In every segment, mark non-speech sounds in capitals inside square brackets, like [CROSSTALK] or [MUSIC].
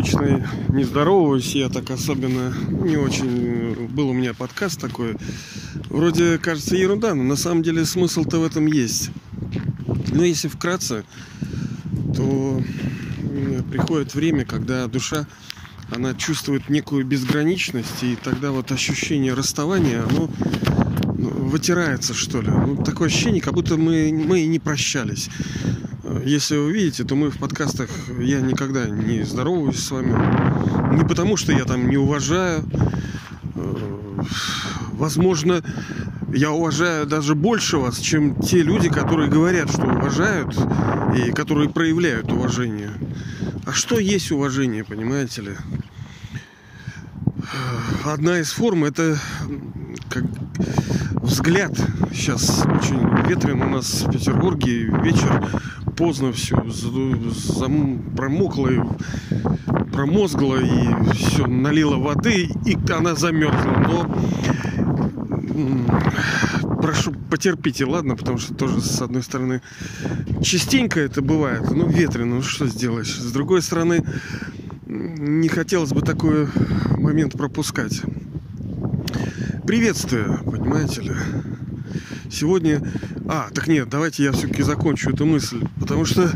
обычно не здороваюсь, я так особенно не очень... Был у меня подкаст такой. Вроде кажется ерунда, но на самом деле смысл-то в этом есть. Но если вкратце, то приходит время, когда душа она чувствует некую безграничность, и тогда вот ощущение расставания, оно ну, вытирается, что ли. Ну, такое ощущение, как будто мы, мы и не прощались. Если вы видите, то мы в подкастах, я никогда не здороваюсь с вами. Не потому, что я там не уважаю. Возможно, я уважаю даже больше вас, чем те люди, которые говорят, что уважают и которые проявляют уважение. А что есть уважение, понимаете ли? Одна из форм это как взгляд. Сейчас очень ветрено у нас в Петербурге. Вечер поздно все зам, промокло, и, промозгло и все налило воды, и она замерзла. Но прошу, потерпите, ладно, потому что тоже, с одной стороны, частенько это бывает, ну, ветрено, ну, что сделаешь. С другой стороны, не хотелось бы такой момент пропускать. Приветствую, понимаете ли. Сегодня... А, так нет, давайте я все-таки закончу эту мысль. Потому что,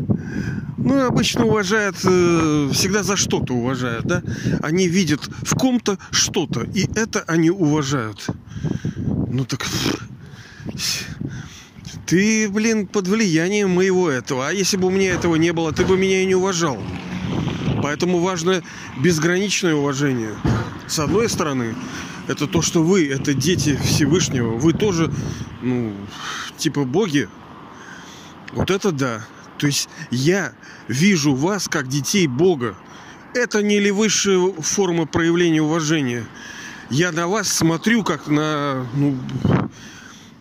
ну, обычно уважают, э, всегда за что-то уважают, да? Они видят в ком-то что-то, и это они уважают. Ну так... Ты, блин, под влиянием моего этого. А если бы у меня этого не было, ты бы меня и не уважал. Поэтому важно безграничное уважение. С одной стороны, это то, что вы, это дети Всевышнего. Вы тоже, ну, типа боги. Вот это да. То есть я вижу вас как детей Бога. Это не ли высшая форма проявления уважения? Я на вас смотрю как на... Ну,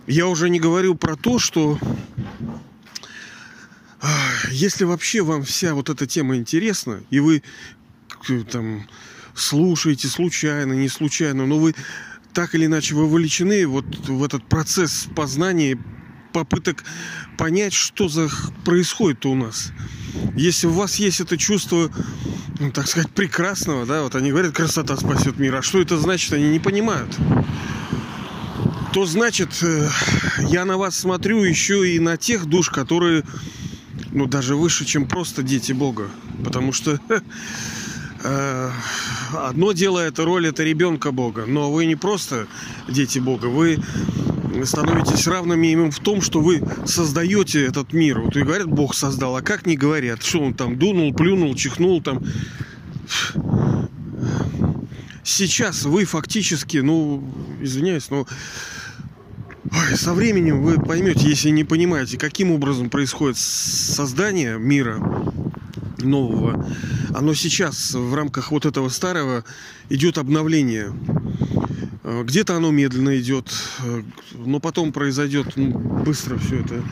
я уже не говорю про то, что если вообще вам вся вот эта тема интересна, и вы там слушаете случайно, не случайно, но вы так или иначе вовлечены вот в этот процесс познания, попыток понять, что за происходит у нас. Если у вас есть это чувство, ну, так сказать, прекрасного, да, вот они говорят, красота спасет мир, а что это значит, они не понимают. То значит, э, я на вас смотрю еще и на тех душ, которые, ну, даже выше, чем просто дети Бога. Потому что [LAUGHS] одно дело это роль это ребенка Бога, но вы не просто дети Бога, вы становитесь равными им в том, что вы создаете этот мир. Вот и говорят, Бог создал, а как не говорят, что он там дунул, плюнул, чихнул там. Сейчас вы фактически, ну, извиняюсь, но Ой, со временем вы поймете, если не понимаете, каким образом происходит создание мира, нового, оно сейчас в рамках вот этого старого идет обновление. Э, где-то оно медленно идет, э, но потом произойдет ну, быстро все это.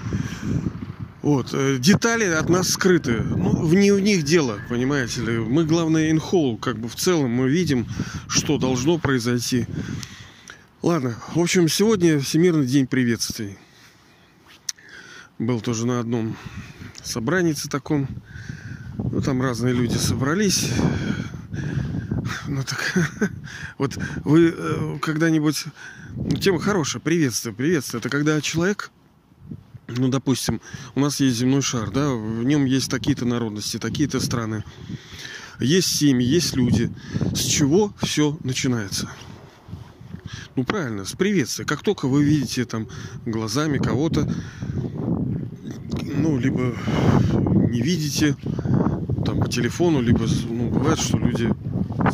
Вот. Э, детали от нас скрыты. Ну, не в них дело, понимаете ли. Мы, главное, инхол, как бы в целом мы видим, что должно произойти. Ладно, в общем, сегодня Всемирный день приветствий. Был тоже на одном собрании таком. Ну, там разные люди собрались. Ну так, [LAUGHS] вот вы э, когда-нибудь... Ну, тема хорошая, приветствие, приветствие. Это когда человек, ну, допустим, у нас есть земной шар, да, в нем есть такие-то народности, такие-то страны. Есть семьи, есть люди. С чего все начинается? Ну, правильно, с приветствия. Как только вы видите там глазами кого-то, ну, либо не видите, там по телефону, либо ну, бывает, что люди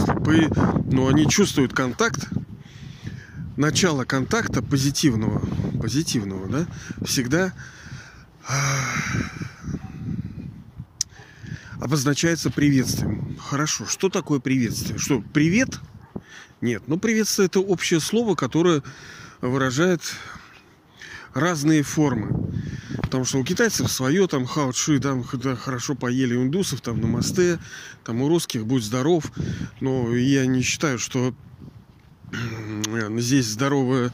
слепые, но они чувствуют контакт, начало контакта позитивного, позитивного, да, всегда а, обозначается приветствием. Хорошо, что такое приветствие? Что, привет? Нет, ну приветствие это общее слово, которое выражает разные формы. Потому что у китайцев свое, там хаучи, там хорошо поели у индусов, там на мосте, там у русских будь здоров. Но я не считаю, что здесь здоровое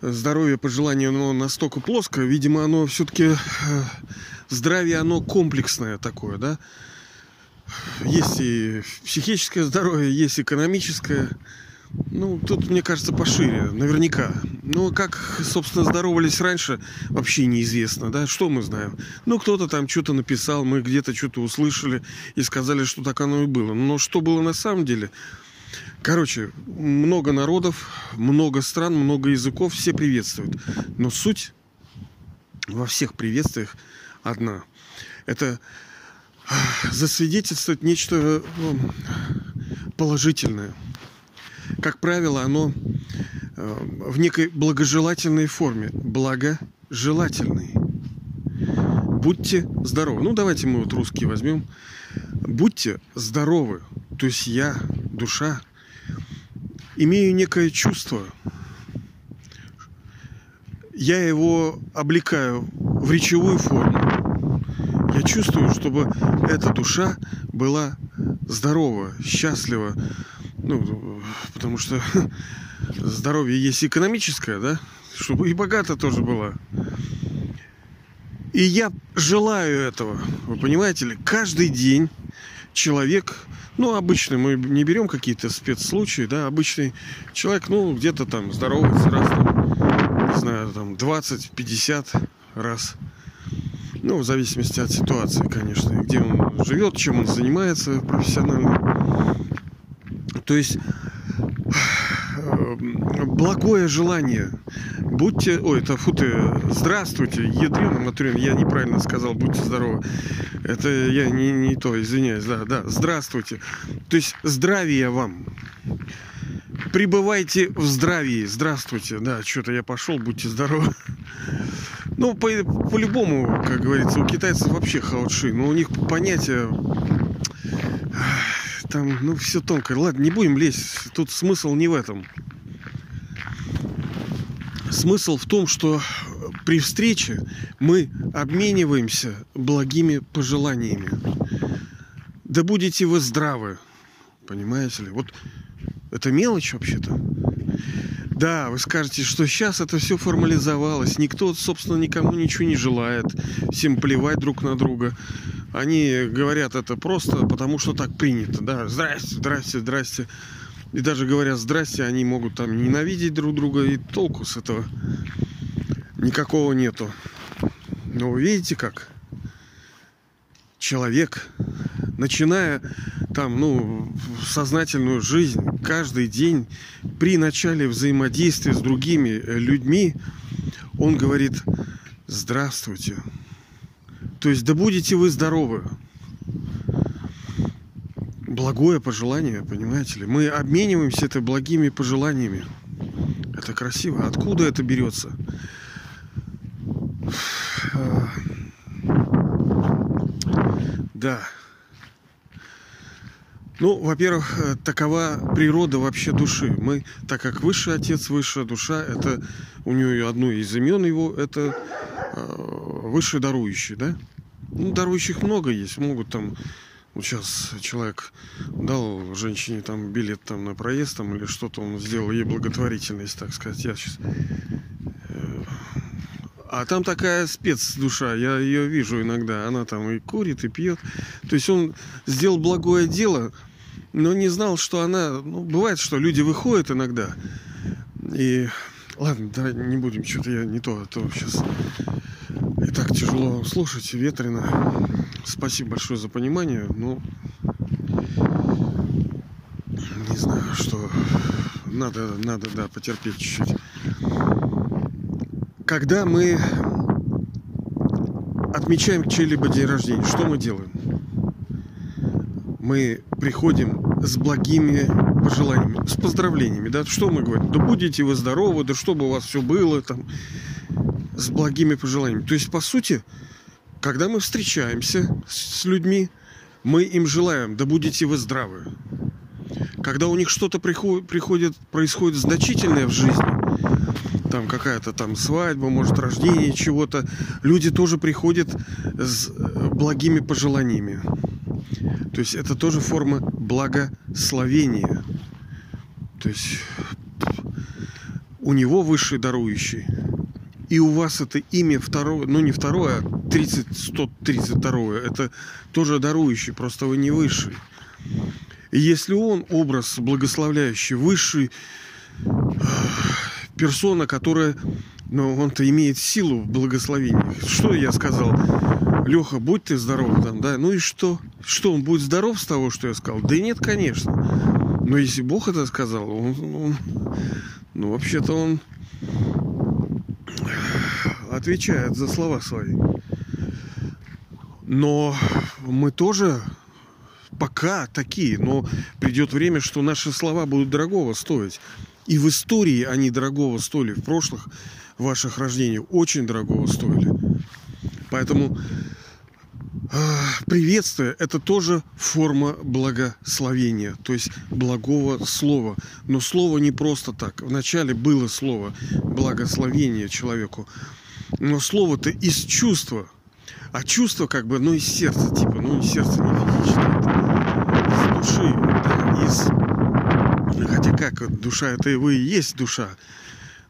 здоровье пожелание оно настолько плоское. Видимо, оно все-таки э, здравие, оно комплексное такое, да. есть и психическое здоровье, есть экономическое. Ну, тут, мне кажется, пошире, наверняка. Ну, как, собственно, здоровались раньше, вообще неизвестно, да, что мы знаем. Ну, кто-то там что-то написал, мы где-то что-то услышали и сказали, что так оно и было. Но что было на самом деле? Короче, много народов, много стран, много языков, все приветствуют. Но суть во всех приветствиях одна. Это засвидетельствовать нечто ну, положительное. Как правило, оно э, в некой благожелательной форме. Благожелательный. Будьте здоровы. Ну, давайте мы вот русские возьмем. Будьте здоровы. То есть я, душа, имею некое чувство. Я его облекаю в речевую форму я чувствую, чтобы эта душа была здорова, счастлива. Ну, потому что [LAUGHS] здоровье есть экономическое, да? Чтобы и богато тоже была. И я желаю этого. Вы понимаете ли? Каждый день человек, ну, обычный, мы не берем какие-то спецслучаи, да, обычный человек, ну, где-то там здоровается раз, там, не знаю, там 20-50 раз ну, в зависимости от ситуации, конечно, где он живет, чем он занимается профессионально. То есть э, благое желание. Будьте... Ой, это фу ты... Здравствуйте, ядрёна Матрин. Я неправильно сказал, будьте здоровы. Это я не, не то, извиняюсь. Да, да, здравствуйте. То есть здравия вам. Пребывайте в здравии. Здравствуйте. Да, что-то я пошел, будьте здоровы. Ну, по, по-любому, как говорится, у китайцев вообще хаотши. Но у них понятие... Там, ну, все тонко. Ладно, не будем лезть. Тут смысл не в этом. Смысл в том, что при встрече мы обмениваемся благими пожеланиями. Да будете вы здравы. Понимаете ли? Вот это мелочь вообще-то. Да, вы скажете, что сейчас это все формализовалось. Никто, собственно, никому ничего не желает. Всем плевать друг на друга. Они говорят это просто потому, что так принято. Да, здрасте, здрасте, здрасте. И даже говоря здрасте, они могут там ненавидеть друг друга. И толку с этого никакого нету. Но вы видите как? Человек, начиная там, ну, сознательную жизнь каждый день при начале взаимодействия с другими людьми, он говорит «Здравствуйте». То есть да будете вы здоровы. Благое пожелание, понимаете ли. Мы обмениваемся это благими пожеланиями. Это красиво. Откуда это берется? Да. Ну, во-первых, э, такова природа вообще души. Мы, так как высший отец, высшая душа, это у нее одно из имен его, это э, высший дарующий, да? Ну, дарующих много есть, могут там вот сейчас человек дал женщине там билет там на проезд там или что-то он сделал ей благотворительность, так сказать. Я сейчас а там такая спецдуша, я ее вижу иногда. Она там и курит, и пьет. То есть он сделал благое дело, но не знал, что она... Ну, бывает, что люди выходят иногда. И... Ладно, да, не будем, что-то я не то, а то сейчас... Так тяжело слушать, ветрено. Спасибо большое за понимание, но... Не знаю, что... Надо, надо, да, потерпеть чуть-чуть когда мы отмечаем чей-либо день рождения, что мы делаем? Мы приходим с благими пожеланиями, с поздравлениями, да, что мы говорим? Да будете вы здоровы, да чтобы у вас все было, там, с благими пожеланиями. То есть, по сути, когда мы встречаемся с людьми, мы им желаем, да будете вы здравы. Когда у них что-то приходит, приходит, происходит значительное в жизни, там какая-то там свадьба, может рождение чего-то, люди тоже приходят с э, благими пожеланиями. То есть это тоже форма благословения. То есть у него высший дарующий, и у вас это имя второе, ну не второе, а 30, 132, это тоже дарующий, просто вы не высший. И если он образ благословляющий, высший, персона, которая, ну, он-то имеет силу в благословении. Что я сказал? Леха, будь ты здоров там, да? Ну и что? Что, он будет здоров с того, что я сказал? Да нет, конечно. Но если Бог это сказал, он, он ну, вообще-то он отвечает за слова свои. Но мы тоже пока такие, но придет время, что наши слова будут дорогого стоить. И в истории они дорогого стоили, в прошлых ваших рождениях очень дорогого стоили. Поэтому э, приветствие – это тоже форма благословения, то есть благого слова. Но слово не просто так. Вначале было слово благословение человеку, но слово-то из чувства. А чувство как бы, ну, из сердца, типа, ну, сердце не физическое, это из души, да, из Хотя как, душа это вы и есть душа.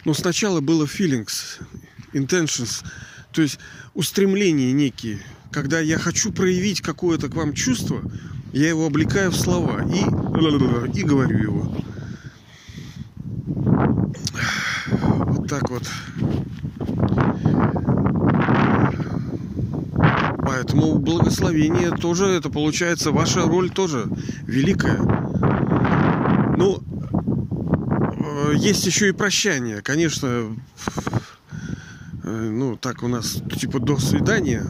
Но сначала было feelings, intentions, то есть устремления некие. Когда я хочу проявить какое-то к вам чувство, я его облекаю в слова и, и говорю его. Вот так вот. Поэтому благословение тоже, это получается, ваша роль тоже великая. Ну, э, есть еще и прощание. Конечно, э, ну, так у нас, типа, до свидания.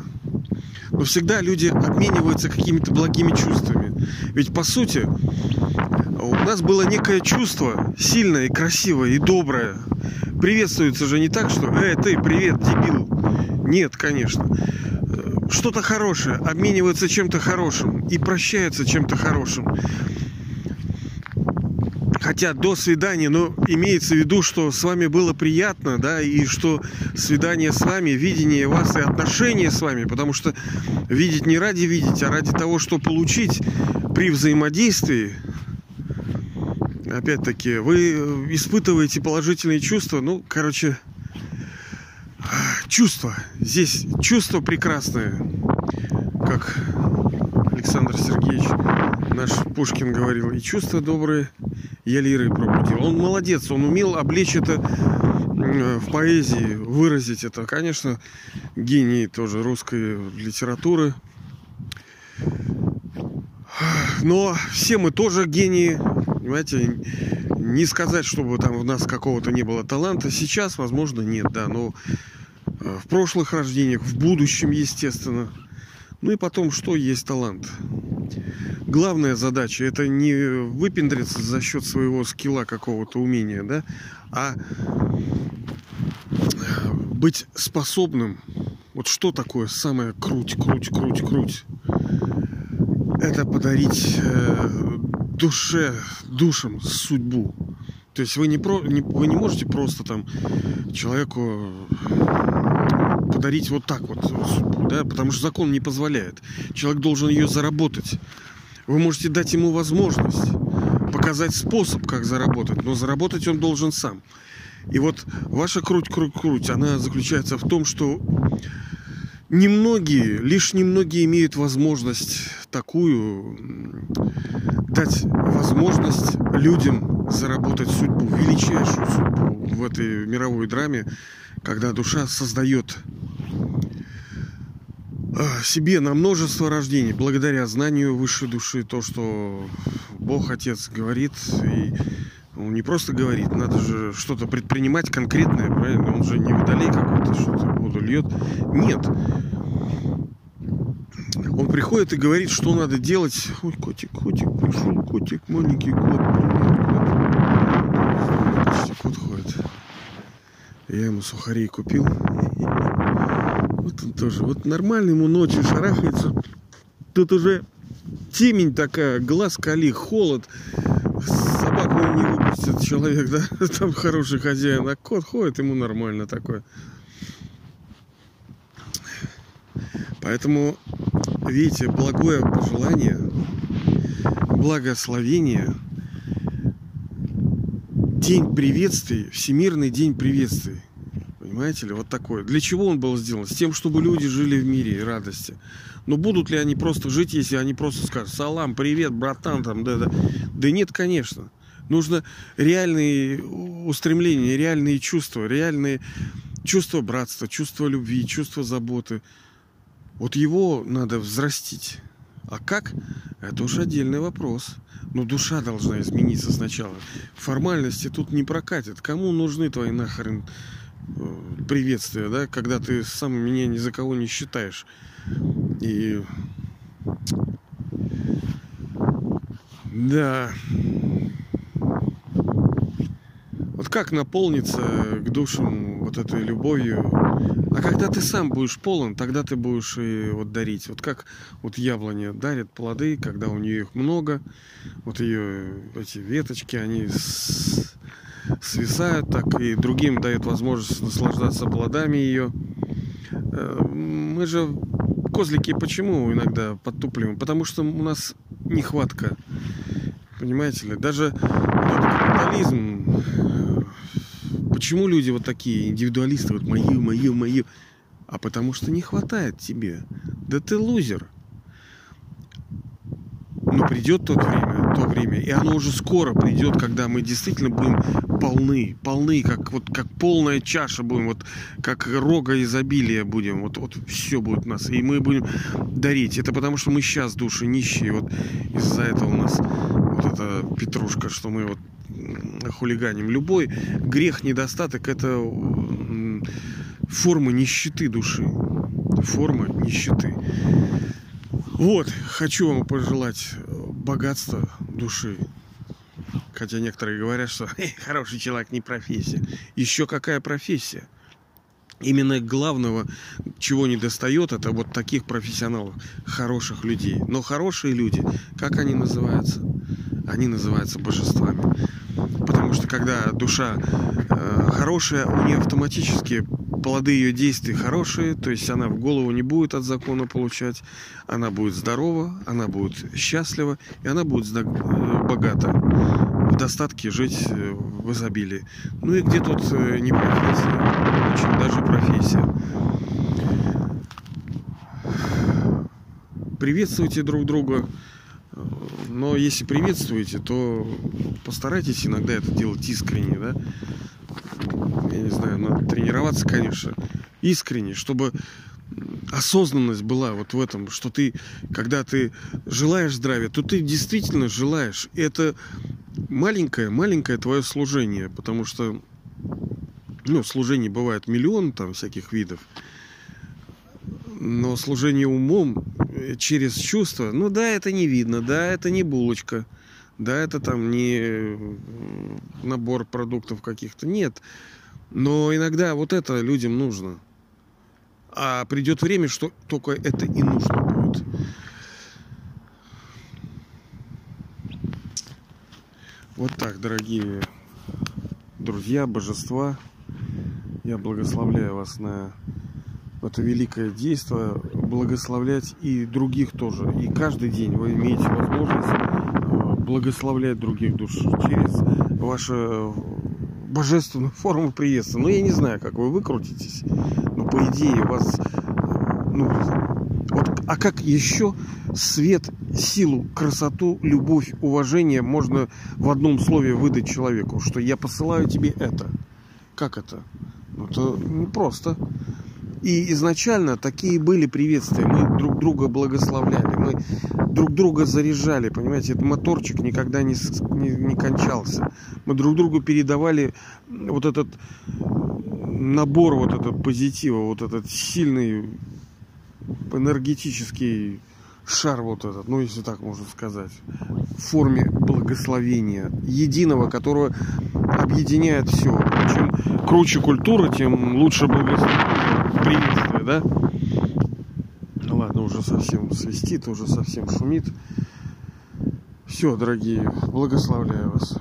Но всегда люди обмениваются какими-то благими чувствами. Ведь, по сути, у нас было некое чувство сильное красивое и доброе. Приветствуется же не так, что «Эй, ты, привет, дебил!» Нет, конечно. Что-то хорошее, обмениваются чем-то хорошим и прощаются чем-то хорошим. Хотя до свидания, но имеется в виду, что с вами было приятно, да, и что свидание с вами, видение вас и отношения с вами, потому что видеть не ради видеть, а ради того, что получить при взаимодействии, опять-таки, вы испытываете положительные чувства, ну, короче, чувства. Здесь чувства прекрасные, как Александр Сергеевич наш Пушкин говорил, и чувства добрые я лирой пробудил. Он молодец, он умел облечь это в поэзии, выразить это. Конечно, гений тоже русской литературы. Но все мы тоже гении, понимаете, не сказать, чтобы там у нас какого-то не было таланта. Сейчас, возможно, нет, да, но э, в прошлых рождениях, в будущем, естественно. Ну и потом, что есть талант? главная задача это не выпендриться за счет своего скилла какого-то умения, да, а быть способным. Вот что такое самое круть, круть, круть, круть? Это подарить э, душе, душам судьбу. То есть вы не, про, не, вы не можете просто там человеку подарить вот так вот судьбу, да, потому что закон не позволяет. Человек должен ее заработать. Вы можете дать ему возможность, показать способ, как заработать, но заработать он должен сам. И вот ваша круть-круть-круть, она заключается в том, что немногие, лишь немногие имеют возможность такую дать возможность людям заработать судьбу, величайшую судьбу в этой мировой драме, когда душа создает себе на множество рождений, благодаря знанию высшей души, то, что Бог Отец говорит, и он не просто говорит, надо же что-то предпринимать конкретное, правильно? Он же не водолей какой-то, что-то воду льет. Нет. Он приходит и говорит, что надо делать. Ой, котик, котик, пришел котик, маленький кот, привет, кот. Почти кот ходит. Я ему сухарей купил. Вот он тоже. Вот нормально ему ночью шарахается. Тут уже темень такая, глаз кали, холод. Собаку он не выпустит человек, да? Там хороший хозяин. А кот ходит, ему нормально такое. Поэтому, видите, благое пожелание, благословение, день приветствий, всемирный день приветствий – Понимаете ли, вот такое. Для чего он был сделан? С тем, чтобы люди жили в мире и радости. Но будут ли они просто жить, если они просто скажут, салам, привет, братан, там, да, да. Да нет, конечно. Нужно реальные устремления, реальные чувства, реальные чувства братства, чувства любви, чувства заботы. Вот его надо взрастить. А как? Это уж отдельный вопрос. Но душа должна измениться сначала. Формальности тут не прокатит. Кому нужны твои нахрен э, приветствия, да, когда ты сам меня ни за кого не считаешь. И да. Вот как наполниться к душам вот этой любовью? А когда ты сам будешь полон, тогда ты будешь и вот дарить. Вот как вот яблоня дарит плоды, когда у нее их много. Вот ее эти веточки, они свисают так, и другим дает возможность наслаждаться плодами ее. Э, мы же козлики почему иногда подтупливаем? Потому что у нас нехватка. Понимаете ли? Даже этот капитализм. Почему люди вот такие индивидуалисты, вот мою, мою, мою? А потому что не хватает тебе. Да ты лузер. Но придет то время, то время, и оно уже скоро придет, когда мы действительно будем полны, полны, как вот как полная чаша будем, вот как рога изобилия будем, вот вот все будет у нас, и мы будем дарить. Это потому что мы сейчас души нищие, вот из-за этого у нас вот эта петрушка, что мы вот хулиганим. Любой грех, недостаток это форма нищеты души, форма нищеты. Вот, хочу вам пожелать э, богатства души. Хотя некоторые говорят, что [LAUGHS] хороший человек не профессия. Еще какая профессия? Именно главного, чего не достает, это вот таких профессионалов, хороших людей. Но хорошие люди, как они называются? Они называются божествами. Что когда душа э, хорошая, у нее автоматически плоды ее действий хорошие, то есть она в голову не будет от закона получать, она будет здорова, она будет счастлива, и она будет э, богата, в достатке жить э, в изобилии. Ну и где тут э, не профессия, очень даже профессия. Приветствуйте друг друга, но если приветствуете, то постарайтесь иногда это делать искренне, да, я не знаю, надо тренироваться, конечно, искренне, чтобы осознанность была вот в этом, что ты, когда ты желаешь здравия, то ты действительно желаешь. Это маленькое, маленькое твое служение, потому что, ну, служений бывает миллион там всяких видов, но служение умом через чувства, ну да, это не видно, да, это не булочка, да, это там не э, набор продуктов каких-то, нет. Но иногда вот это людям нужно. А придет время, что только это и нужно будет. Вот так, дорогие друзья, божества. Я благословляю вас на это великое действие, благословлять и других тоже. И каждый день вы имеете возможность э, благословлять других душ через ваше божественную [LAUGHS] форму приветствия. Ну, я не знаю, как вы выкрутитесь, но по идее у вас... Ну, вот, а как еще свет, силу, красоту, любовь, уважение можно в одном слове выдать человеку, что я посылаю тебе это? Как это? Ну, это не просто. И изначально такие были приветствия. Мы друг друга благословляли, мы друг друга заряжали, понимаете, этот моторчик никогда не, не, не кончался. Мы друг другу передавали вот этот набор вот этого позитива, вот этот сильный энергетический шар вот этот, ну если так можно сказать, в форме благословения, единого, которого объединяет все. Чем круче культура, тем лучше благословение приветствие, да? Ну ладно, уже совсем свистит, уже совсем шумит. Все, дорогие, благословляю вас.